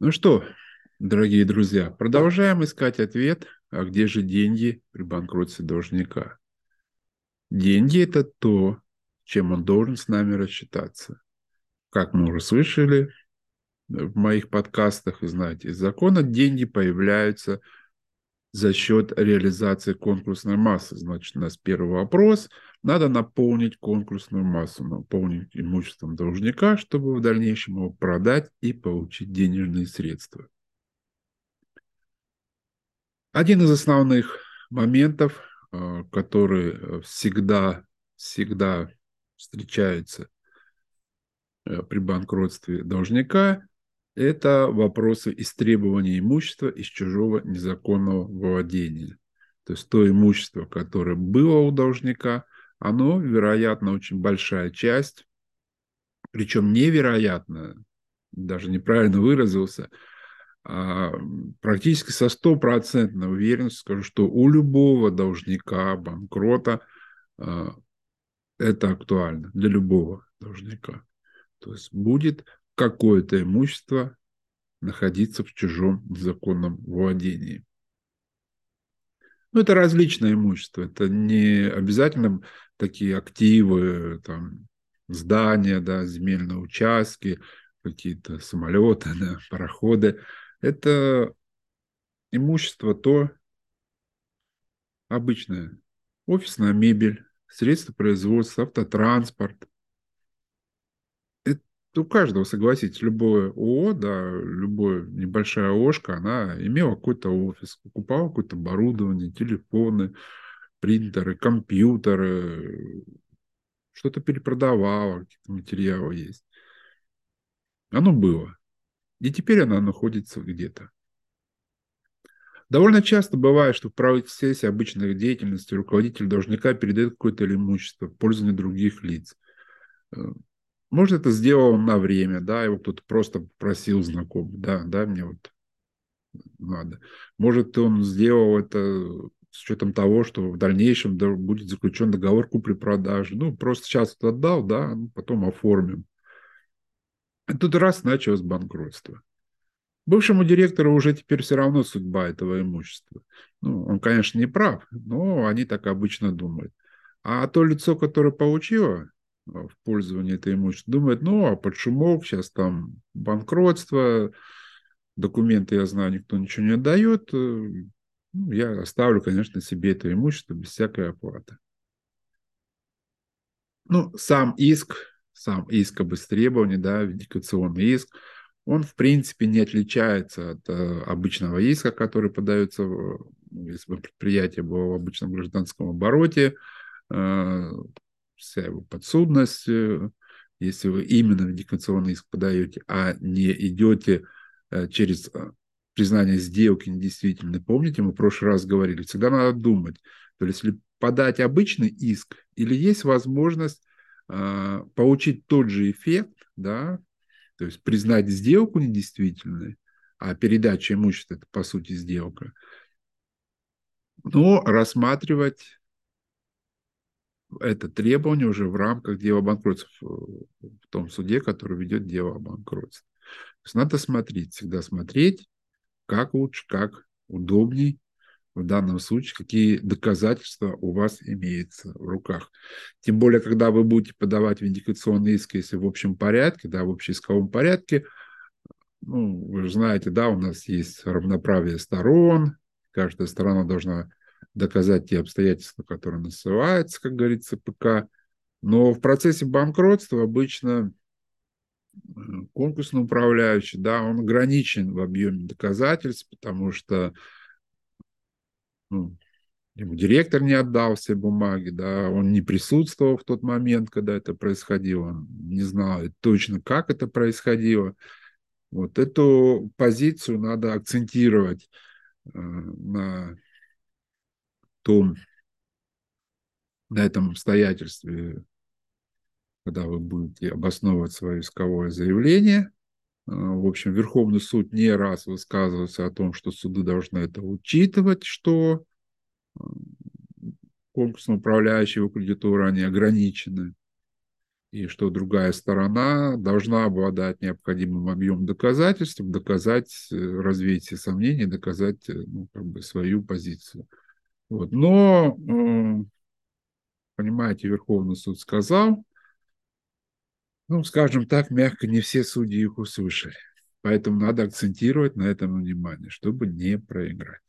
Ну что, дорогие друзья, продолжаем искать ответ, а где же деньги при банкротстве должника? Деньги – это то, чем он должен с нами рассчитаться. Как мы уже слышали в моих подкастах, и знаете, из закона деньги появляются за счет реализации конкурсной массы. Значит, у нас первый вопрос. Надо наполнить конкурсную массу, наполнить имуществом должника, чтобы в дальнейшем его продать и получить денежные средства. Один из основных моментов, э, который всегда, всегда встречается э, при банкротстве должника, это вопросы истребования имущества из чужого незаконного владения. То есть то имущество, которое было у должника, оно, вероятно, очень большая часть, причем невероятно, даже неправильно выразился, а практически со стопроцентной уверенностью скажу, что у любого должника, банкрота а, это актуально, для любого должника. То есть будет какое-то имущество находиться в чужом незаконном владении. Ну, это различное имущество. Это не обязательно такие активы, там, здания, да, земельные участки, какие-то самолеты, да, пароходы. Это имущество то обычное. Офисная мебель, средства производства, автотранспорт, у каждого, согласитесь, любое ООО, да, любая небольшая ОшКа, она имела какой-то офис, покупала какое-то оборудование, телефоны, принтеры, компьютеры, что-то перепродавала, какие-то материалы есть. Оно было. И теперь оно находится где-то. Довольно часто бывает, что в процессе обычной деятельности руководитель должника передает какое-то имущество в пользование других лиц. Может, это сделал на время, да, его кто-то просто попросил знакомый, да, да, мне вот надо. Может, он сделал это с учетом того, что в дальнейшем будет заключен договор купли-продажи. Ну, просто сейчас отдал, да, ну, потом оформим. И тут раз началось банкротство. Бывшему директору уже теперь все равно судьба этого имущества. Ну, он, конечно, не прав, но они так обычно думают. А то лицо, которое получило в пользовании это имущество, думает, ну, а под шумок, сейчас там банкротство, документы, я знаю, никто ничего не отдает, э, ну, я оставлю, конечно, себе это имущество без всякой оплаты. Ну, сам иск, сам иск об истребовании, да, виндикационный иск, он, в принципе, не отличается от э, обычного иска, который подается, ну, если бы предприятие было в обычном гражданском обороте, э, вся его подсудность, э, если вы именно вендикационный иск подаете, а не идете э, через э, признание сделки недействительной. Помните, мы в прошлый раз говорили, всегда надо думать, то есть если подать обычный иск или есть возможность э, получить тот же эффект, да, то есть признать сделку недействительной, а передача имущества – это, по сути, сделка, но рассматривать это требование уже в рамках дела о банкротстве, в том суде, который ведет дело о банкротстве. То есть надо смотреть, всегда смотреть, как лучше, как удобней в данном случае, какие доказательства у вас имеются в руках. Тем более, когда вы будете подавать виндикационный иск, если в общем порядке, да, в общеисковом порядке, ну, вы же знаете, да, у нас есть равноправие сторон, каждая сторона должна доказать те обстоятельства, которые насылаются, как говорится, ПК. Но в процессе банкротства обычно э, конкурсный управляющий, да, он ограничен в объеме доказательств, потому что ну, ему директор не отдал все бумаги, да, он не присутствовал в тот момент, когда это происходило, не знал точно, как это происходило. Вот эту позицию надо акцентировать э, на том, на этом обстоятельстве, когда вы будете обосновывать свое исковое заявление, э, в общем, Верховный суд не раз высказывался о том, что суды должны это учитывать, что э, конкурсно управляющие кредитуры, они ограничены. и что другая сторона должна обладать необходимым объемом доказательств, доказать, э, развеять все сомнения, доказать э, ну, как бы свою позицию. Вот. Но, э, понимаете, Верховный суд сказал, ну, скажем так, мягко, не все судьи их услышали. Поэтому надо акцентировать на этом внимание, чтобы не проиграть.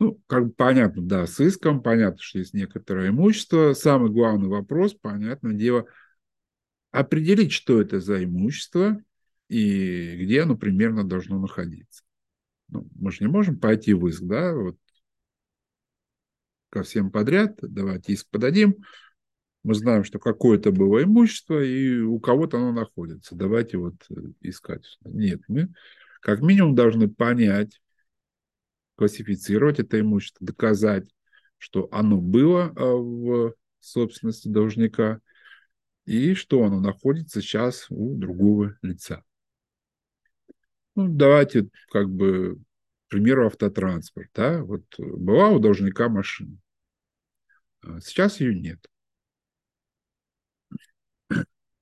Ну, как бы понятно, да, с иском, понятно, что есть некоторое имущество. Самый главный вопрос, понятное дело, определить, что это за имущество и где оно примерно должно находиться. Ну, мы же не можем пойти в иск, да, вот ко всем подряд, давайте иск подадим, мы знаем, что какое-то было имущество, и у кого-то оно находится. Давайте вот э, искать. Нет, мы как минимум должны понять, классифицировать это имущество, доказать, что оно было э, в собственности должника и что оно находится сейчас у другого лица. Ну, давайте как бы примеру автотранспорт. Да? Вот была у должника машина. А сейчас ее нет.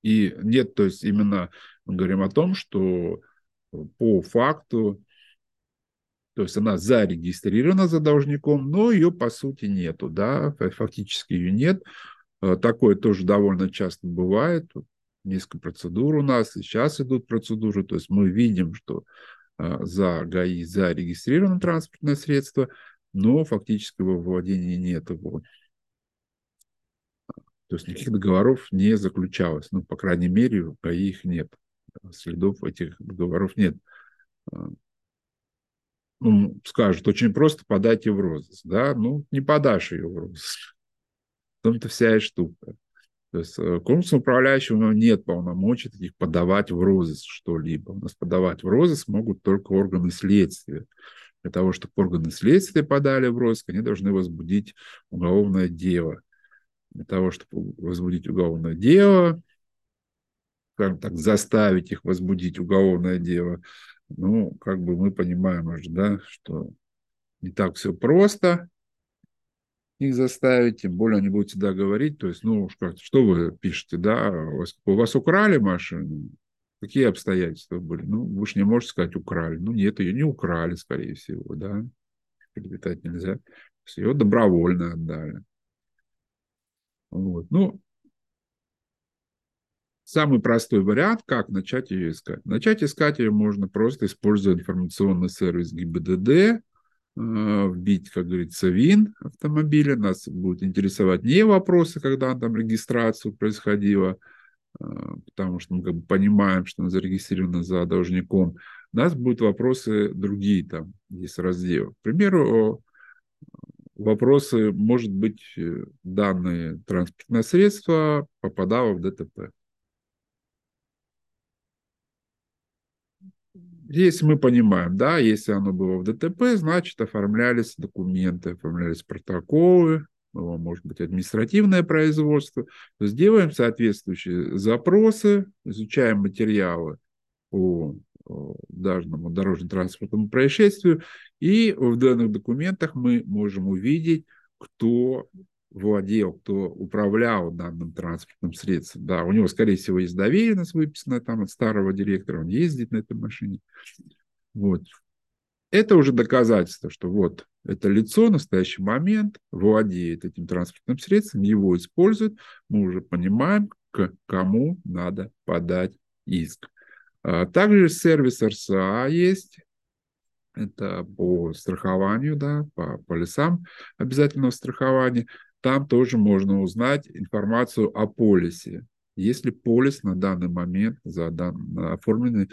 И нет, то есть именно мы говорим о том, что по факту то есть она зарегистрирована за должником, но ее по сути нету, да, фактически ее нет. Э, такое тоже довольно часто бывает. Несколько процедур у нас, и сейчас идут процедуры. То есть мы видим, что э, за ГАИ зарегистрировано транспортное средство, но фактически его владения нет его. То есть никаких договоров не заключалось. Ну, по крайней мере, в ГАИ их нет. Следов этих договоров нет. Э, ну, скажут, очень просто подать ее в розыск, да, ну, не подашь ее в розыск. В том-то вся и штука. То есть э, конкурсным управляющим у нет полномочий таких подавать в розыск что-либо. У нас подавать в розыск могут только органы следствия. Для того, чтобы органы следствия подали в розыск, они должны возбудить уголовное дело. Для того, чтобы возбудить уголовное дело, скажем так, заставить их возбудить уголовное дело, ну, как бы мы понимаем уже, да, что не так все просто их заставить, тем более они будут всегда говорить, то есть, ну, что вы пишете, да, у вас, у вас украли машину, какие обстоятельства были? Ну, вы же не можете сказать, украли. Ну, нет, ее не украли, скорее всего, да, перелетать нельзя. Ее добровольно отдали. Вот. Ну, Самый простой вариант, как начать ее искать. Начать искать ее можно просто используя информационный сервис ГИБДД, вбить, как говорится, ВИН автомобиля. Нас будут интересовать не вопросы, когда там регистрацию происходила, э, потому что мы как бы понимаем, что она зарегистрирована за должником. У нас будут вопросы другие, там есть раздел. К примеру, вопросы, может быть, э, данное транспортное средство попадало в ДТП. Если мы понимаем, да, если оно было в ДТП, значит, оформлялись документы, оформлялись протоколы, может быть, административное производство. То есть делаем соответствующие запросы, изучаем материалы по данному дорожно-транспортному происшествию, и в данных документах мы можем увидеть, кто владел, кто управлял данным транспортным средством. Да, у него, скорее всего, есть доверенность выписанная там от старого директора, он ездит на этой машине. Вот. Это уже доказательство, что вот это лицо в настоящий момент владеет этим транспортным средством, его использует, мы уже понимаем, к кому надо подать иск. А также сервис РСА есть, это по страхованию, да, по полисам обязательного страхования там тоже можно узнать информацию о полисе. Есть ли полис на данный момент за дан, оформленный э,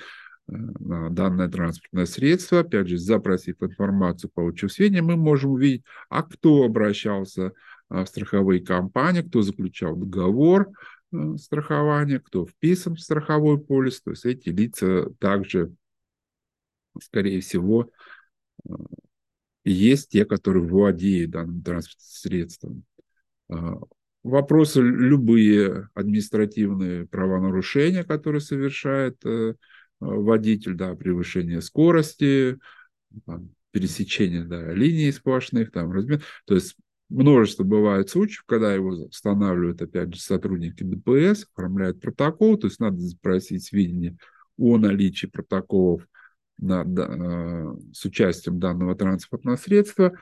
на данное транспортное средство, опять же, запросив информацию, получив сведения, мы можем увидеть, а кто обращался э, в страховые компании, кто заключал договор э, страхования, кто вписан в страховой полис. То есть эти лица также, скорее всего, есть те, которые владеют данным транспортным средством. А, вопросы любые административные правонарушения, которые совершает э, водитель, да, превышение скорости, там, пересечение да, линий сплошных, там, размер. То есть множество бывает случаев, когда его устанавливают, опять же, сотрудники ДПС, оформляют протокол, то есть надо запросить сведения о наличии протоколов на, э, с участием данного транспортного средства,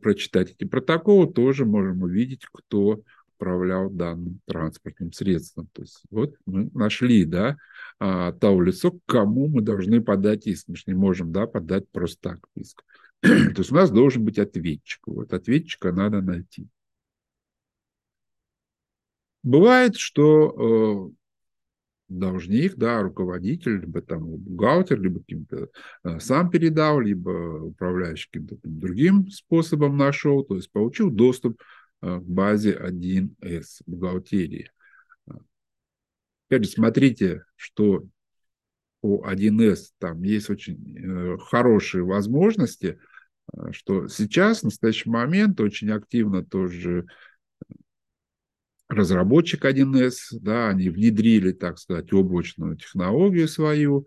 прочитать эти протоколы, тоже можем увидеть, кто управлял данным транспортным средством. То есть вот мы нашли, да, а, того лицо, к кому мы должны подать иск. Мы же не можем, да, подать просто так иск. То есть у нас должен быть ответчик. Вот ответчика надо найти. Бывает, что э, должник, да, руководитель, либо там бухгалтер, либо каким-то э, сам передал, либо управляющий каким-то другим способом нашел, то есть получил доступ э, к базе 1С бухгалтерии. Опять же, смотрите, что по 1С там есть очень э, хорошие возможности, что сейчас, в настоящий момент, очень активно тоже разработчик 1С, да, они внедрили, так сказать, облачную технологию свою,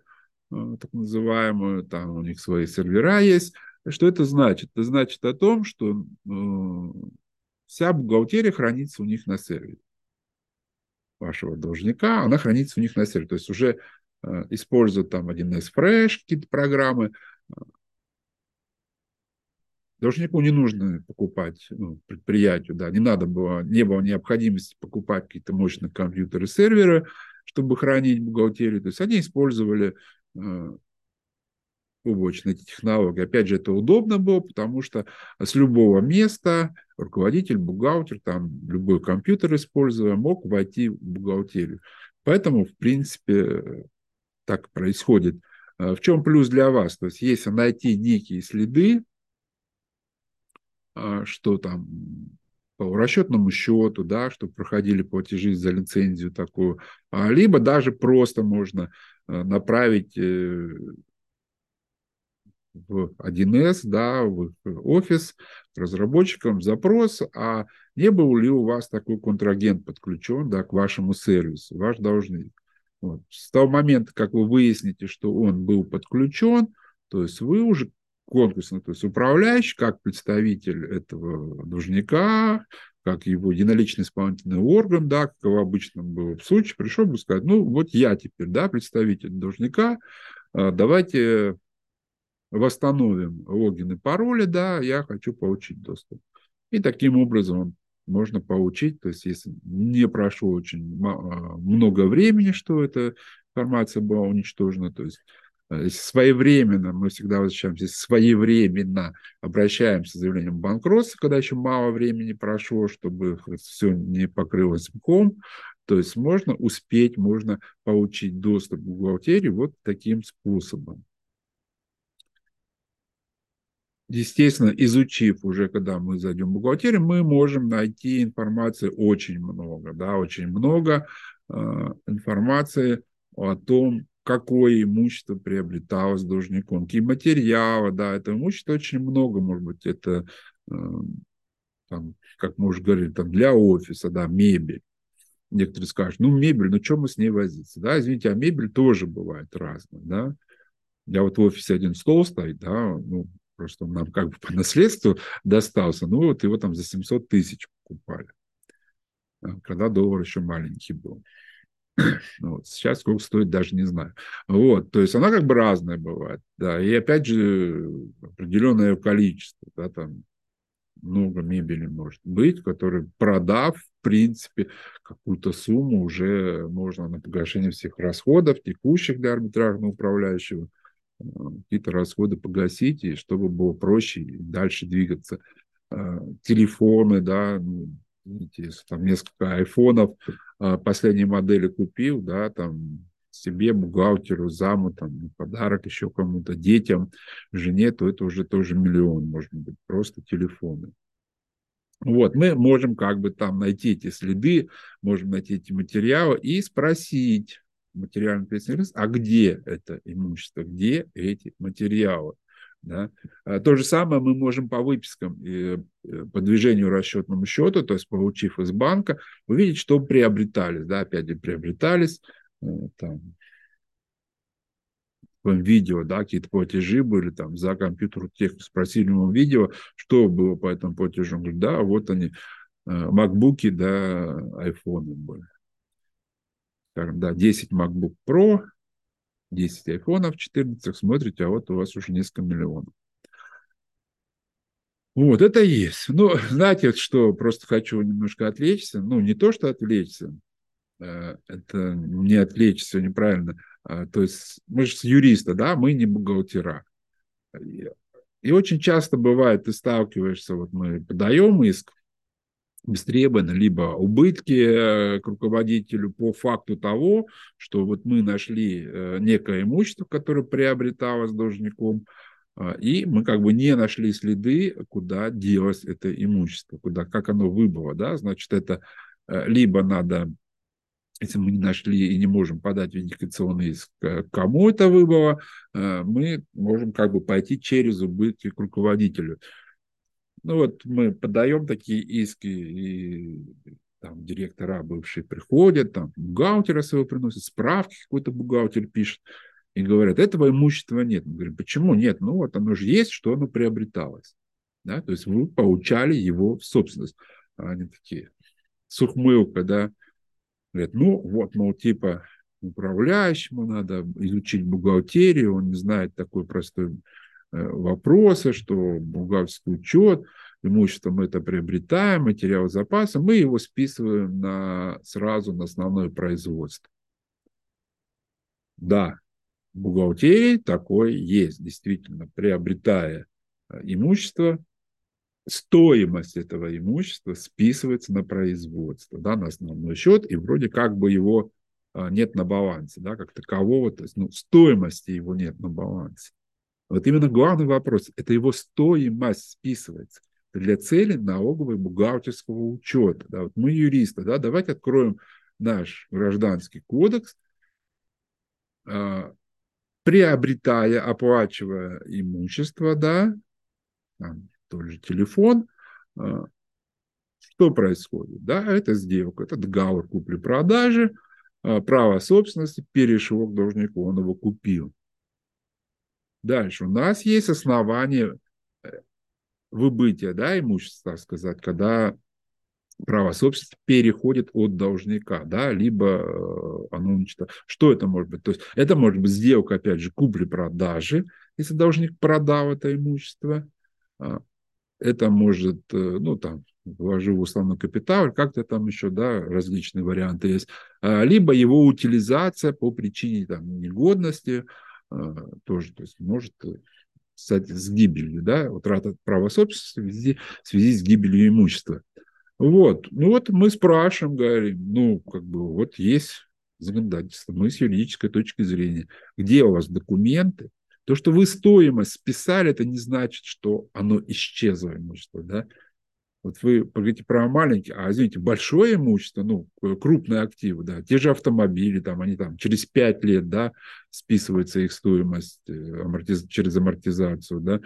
э, так называемую, там у них свои сервера есть. Что это значит? Это значит о том, что э, вся бухгалтерия хранится у них на сервере вашего должника, она хранится у них на сервере. То есть уже э, используют там 1С Fresh, какие-то программы, Должнику не нужно покупать ну, предприятию, да, не надо было, не было необходимости покупать какие-то мощные компьютеры, серверы, чтобы хранить бухгалтерию. То есть они использовали э, облачные технологии. Опять же, это удобно было, потому что с любого места руководитель, бухгалтер, там любой компьютер используя, мог войти в бухгалтерию. Поэтому, в принципе, так происходит. Э, в чем плюс для вас? То есть, если найти некие следы, что там по расчетному счету, да, что проходили платежи за лицензию такую, а, либо даже просто можно а, направить э, в 1С, да, в офис разработчикам запрос, а не был ли у вас такой контрагент подключен да, к вашему сервису, ваш должник. Вот. С того момента, как вы выясните, что он был подключен, то есть вы уже конкурсный, то есть управляющий, как представитель этого должника, как его единоличный исполнительный орган, да, как в обычном было случае, пришел бы сказать, ну, вот я теперь, да, представитель должника, а, давайте восстановим логин и пароли, да, я хочу получить доступ. И таким образом можно получить, то есть если не прошло очень а, много времени, что эта информация была уничтожена, то есть своевременно, мы всегда возвращаемся, своевременно обращаемся с заявлением банкротства, когда еще мало времени прошло, чтобы все не покрылось мком, то есть можно успеть, можно получить доступ к бухгалтерии вот таким способом. Естественно, изучив уже, когда мы зайдем в бухгалтерию, мы можем найти информации очень много, да, очень много э, информации о том, какое имущество приобреталось должником, какие материалы, да, это имущество очень много, может быть, это, э, там, как мы уже говорили, там, для офиса, да, мебель. Некоторые скажут, ну, мебель, ну, что мы с ней возиться, да, извините, а мебель тоже бывает разная, да. Я вот в офисе один стол стоит, да, ну, просто он нам как бы по наследству достался, ну, вот его там за 700 тысяч покупали, когда доллар еще маленький был. Ну вот. Сейчас сколько стоит, даже не знаю. Вот, то есть она как бы разная бывает, да, и опять же определенное количество, да, там много мебели может быть, которые, продав, в принципе, какую-то сумму уже можно на погашение всех расходов, текущих для арбитражного управляющего, э, какие-то расходы погасить, и чтобы было проще дальше двигаться. Э, телефоны, да, ну, видите, там несколько айфонов, а, последней модели купил, да, там себе, бухгалтеру, заму, там, подарок еще кому-то, детям, жене, то это уже тоже миллион, может быть, просто телефоны. Вот, мы можем как бы там найти эти следы, можем найти эти материалы и спросить материальный ответственный а где это имущество, где эти материалы. Да? А то же самое мы можем по выпискам и э, по движению расчетному счету, то есть получив из банка, увидеть, что приобретались. Да? Опять же, приобретались э, там, видео, да, какие-то платежи были там за компьютер тех, спросили ему видео, что было по этому платежу. Он говорит, да, вот они, макбуки, да, айфоны были. Скажем, да, 10 MacBook Pro, 10 айфонов 14, смотрите, а вот у вас уже несколько миллионов. Вот, это есть. Ну, знаете, что просто хочу немножко отвлечься. Ну, не то, что отвлечься, э, это не отвлечься неправильно. А, то есть мы же юристы, да, мы не бухгалтера. И очень часто бывает, ты сталкиваешься, вот мы подаем иск, бестребовательно, либо убытки э, к руководителю по факту того, что вот мы нашли э, некое имущество, которое приобреталось должником, а, и мы как бы не нашли следы, куда делось это имущество, куда, как оно выбыло, да, значит, это э, либо надо, если мы не нашли и не можем подать виндикационный иск, кому это выбыло, мы можем как бы пойти через убытки к руководителю. Ну вот мы подаем такие иски, и там директора бывшие приходят, там бухгалтера своего приносят, справки какой-то бухгалтер пишет, и говорят, этого имущества нет. Мы говорим, почему нет? Ну вот оно же есть, что оно приобреталось. Да? То есть вы получали его в собственность. А они такие, с ухмылкой, да, говорят, ну вот, мол, типа управляющему надо изучить бухгалтерию, он не знает такой простой вопросы, что бухгалтерский учет, имущество мы это приобретаем, материал запаса, мы его списываем на, сразу на основное производство. Да, в бухгалтерии такое есть, действительно, приобретая э, имущество, стоимость этого имущества списывается на производство, да, на основной счет, и вроде как бы его э, нет на балансе, да, как такового, то есть ну, стоимости его нет на балансе. Вот именно главный вопрос – это его стоимость списывается для цели налогового бухгалтерского учета. Да, вот мы юристы, да, давайте откроем наш гражданский кодекс, э, приобретая, оплачивая имущество, да, там, тот телефон, э, что происходит? Да, это сделка, это договор купли-продажи, э, право собственности перешло к должнику, он его купил. Дальше. У нас есть основания э, выбытия да, имущества, так сказать, когда право собственности переходит от должника, да, либо э, оно уничтожено. Что это может быть? То есть это может быть сделка, опять же, купли-продажи, если должник продал это имущество. А, это может, э, ну, там, вложил в условный капитал, как-то там еще, да, различные варианты есть. А, либо его утилизация по причине там, негодности, тоже, то есть может стать с гибелью, да, утрата права собственности в связи, в связи с гибелью имущества. Вот, ну вот мы спрашиваем, говорим, ну, как бы, вот есть законодательство, мы с юридической точки зрения, где у вас документы, то, что вы стоимость списали, это не значит, что оно исчезло имущество, да, вот вы говорите про маленькие, а, извините, большое имущество, ну, крупные активы, да, те же автомобили, там, они там через 5 лет, да, списывается их стоимость э, амортиз... через амортизацию, да,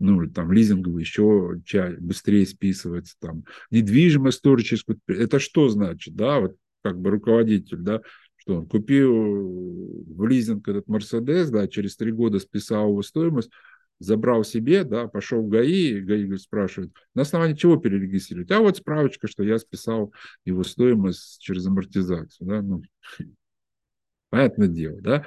ну, там, лизинговый еще быстрее списывается, там, недвижимость тоже через... Это что значит, да, вот как бы руководитель, да, что он купил в лизинг этот Мерседес, да, через три года списал его стоимость, забрал себе, да, пошел в ГАИ, и ГАИ спрашивает, на основании чего перерегистрировать? А вот справочка, что я списал его стоимость через амортизацию, да, ну, понятное дело, да.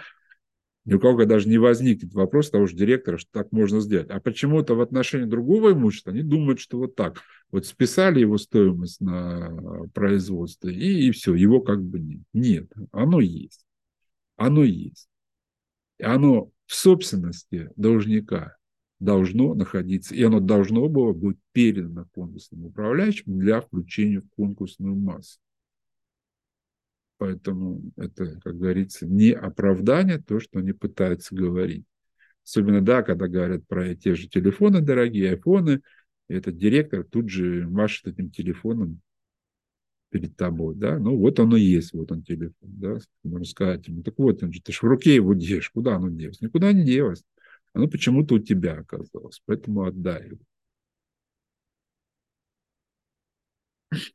Ни у кого даже не возникнет вопрос того же директора, что так можно сделать. А почему-то в отношении другого имущества они думают, что вот так. Вот списали его стоимость на производство, и, и все, его как бы нет. Нет, оно есть. Оно есть. Оно в собственности должника должно находиться, и оно должно было быть передано конкурсным управляющим для включения в конкурсную массу. Поэтому это, как говорится, не оправдание, то, что они пытаются говорить. Особенно, да, когда говорят про те же телефоны дорогие, айфоны, этот директор тут же машет этим телефоном перед тобой, да, ну вот оно есть, вот он телефон, да, можно сказать ему, так вот он же, ты же в руке его держишь, куда оно делось? Никуда не делось. Оно почему-то у тебя оказалось, поэтому отдай его.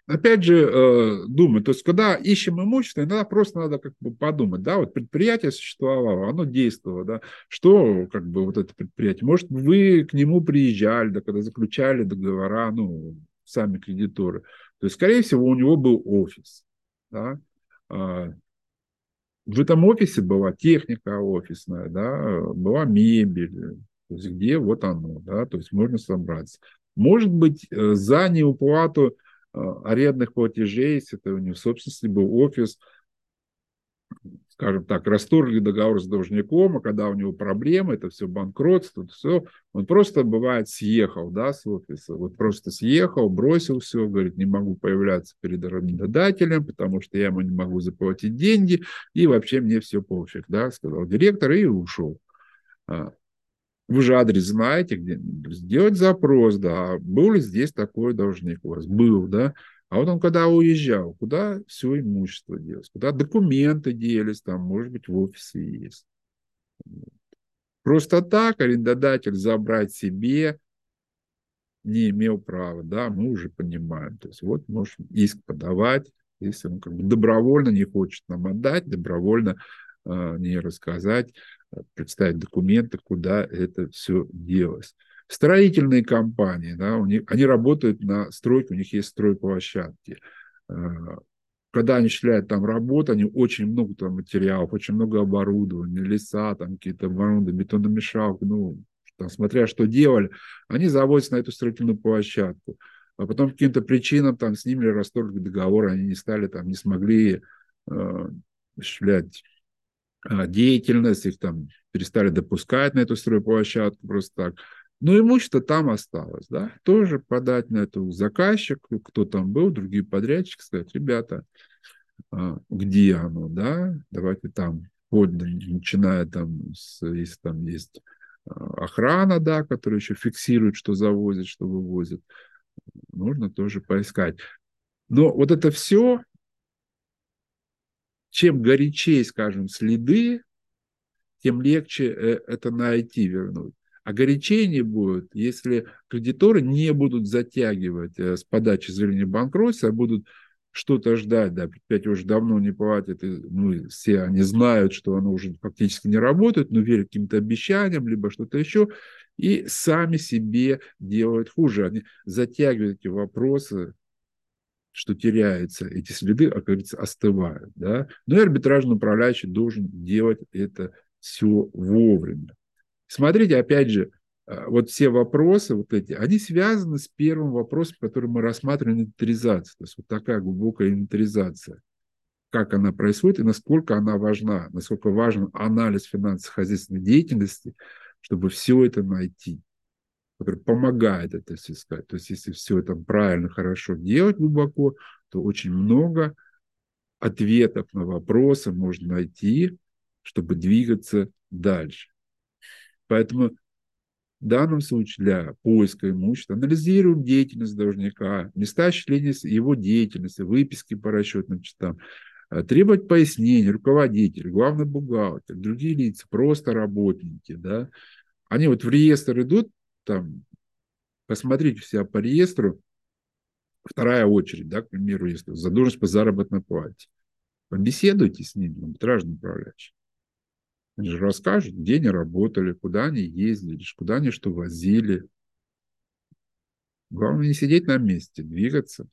опять же, э, думать, то есть, когда ищем имущество, иногда просто надо как бы подумать, да, вот предприятие существовало, оно действовало, да, что как бы вот это предприятие, может, вы к нему приезжали, да, когда заключали договора, ну, сами кредиторы, то есть, скорее всего, у него был офис, да, а, в этом офисе была техника офисная, да, была мебель, то есть где вот оно, да, то есть можно собраться. Может быть, э, за неуплату э, арендных платежей, если это у него в собственности был офис, скажем так, расторгли договор с должником, а когда у него проблемы, это все банкротство, это все, он просто, бывает, съехал да, с офиса. Вот просто съехал, бросил все, говорит, не могу появляться перед арендодателем, потому что я ему не могу заплатить деньги, и вообще мне все пофиг, да, сказал директор, и ушел. А, вы же адрес знаете, где сделать запрос, да, был ли здесь такой должник у вас? Был, да. А вот он когда уезжал, куда все имущество делось, куда документы делись, там, может быть, в офисе есть. Просто так арендодатель забрать себе не имел права, да, мы уже понимаем. То есть вот можем иск подавать, если он как бы добровольно не хочет нам отдать, добровольно э, не рассказать, а, представить документы, куда это все делось строительные компании, да, у них, они работают на стройке, у них есть стройплощадки. А, когда они осуществляют там работу, они очень много там материалов, очень много оборудования, леса, там какие-то оборудования, бетономешалки, ну, там, смотря что делали, они заводятся на эту строительную площадку. А потом по каким-то причинам там с ними расторгли договор, они не стали там, не смогли э, осуществлять э, деятельность, их там перестали допускать на эту стройплощадку просто так. Но имущество там осталось, да, тоже подать на эту заказчик, кто там был, другие подрядчики, сказать, ребята, а, где оно, да, давайте там, вот, начиная там, с, если там есть а, охрана, да, которая еще фиксирует, что завозит, что вывозит, нужно тоже поискать. Но вот это все, чем горячее, скажем, следы, тем легче э, это найти, вернуть. А горячение будет, если кредиторы не будут затягивать э, с подачи заявления банкротства, а будут что-то ждать, да, предприятие уже давно не платит, и, ну, все они знают, что оно уже фактически не работает, но верят каким-то обещаниям, либо что-то еще, и сами себе делают хуже. Они затягивают эти вопросы, что теряются эти следы, а, как говорится, остывают. Да? Но и арбитражный управляющий должен делать это все вовремя. Смотрите, опять же, а, вот все вопросы вот эти, они связаны с первым вопросом, который мы рассматриваем, инвентаризация. То есть вот такая глубокая инвентаризация. Как она происходит и насколько она важна, насколько важен анализ финансово-хозяйственной деятельности, чтобы все это найти, который помогает это все искать. То есть если все это правильно, хорошо делать глубоко, то очень много ответов на вопросы можно найти, чтобы двигаться дальше. Поэтому в данном случае для поиска имущества анализируем деятельность должника, места осуществления его деятельности, выписки по расчетным счетам, э, требовать пояснений руководитель, главный бухгалтер, другие лица, просто работники, да, они вот в реестр идут, там, посмотрите себя по реестру, вторая очередь, да, к примеру, если задолженность по заработной плате, побеседуйте с ним, арбитражный управляющий. Они же расскажут, где они работали, куда они ездили, куда они что возили. Главное не сидеть на месте, двигаться,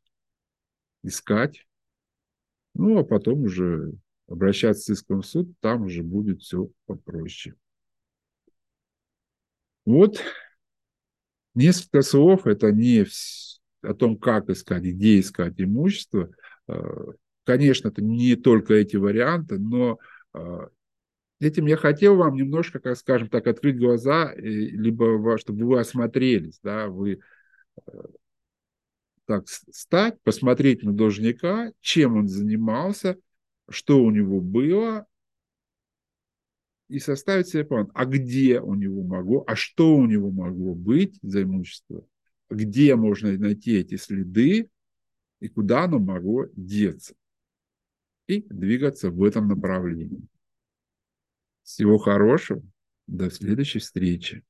искать. Ну, а потом уже обращаться с иском в суд, там уже будет все попроще. Вот несколько слов, это не о том, как искать, где искать имущество. А, конечно, это не только эти варианты, но а, этим я хотел вам немножко, как скажем так, открыть глаза, либо чтобы вы осмотрелись, да, вы э, так стать, посмотреть на должника, чем он занимался, что у него было, и составить себе план, а где у него могло, а что у него могло быть за имущество, где можно найти эти следы и куда оно могло деться, и двигаться в этом направлении. Всего хорошего. До следующей встречи.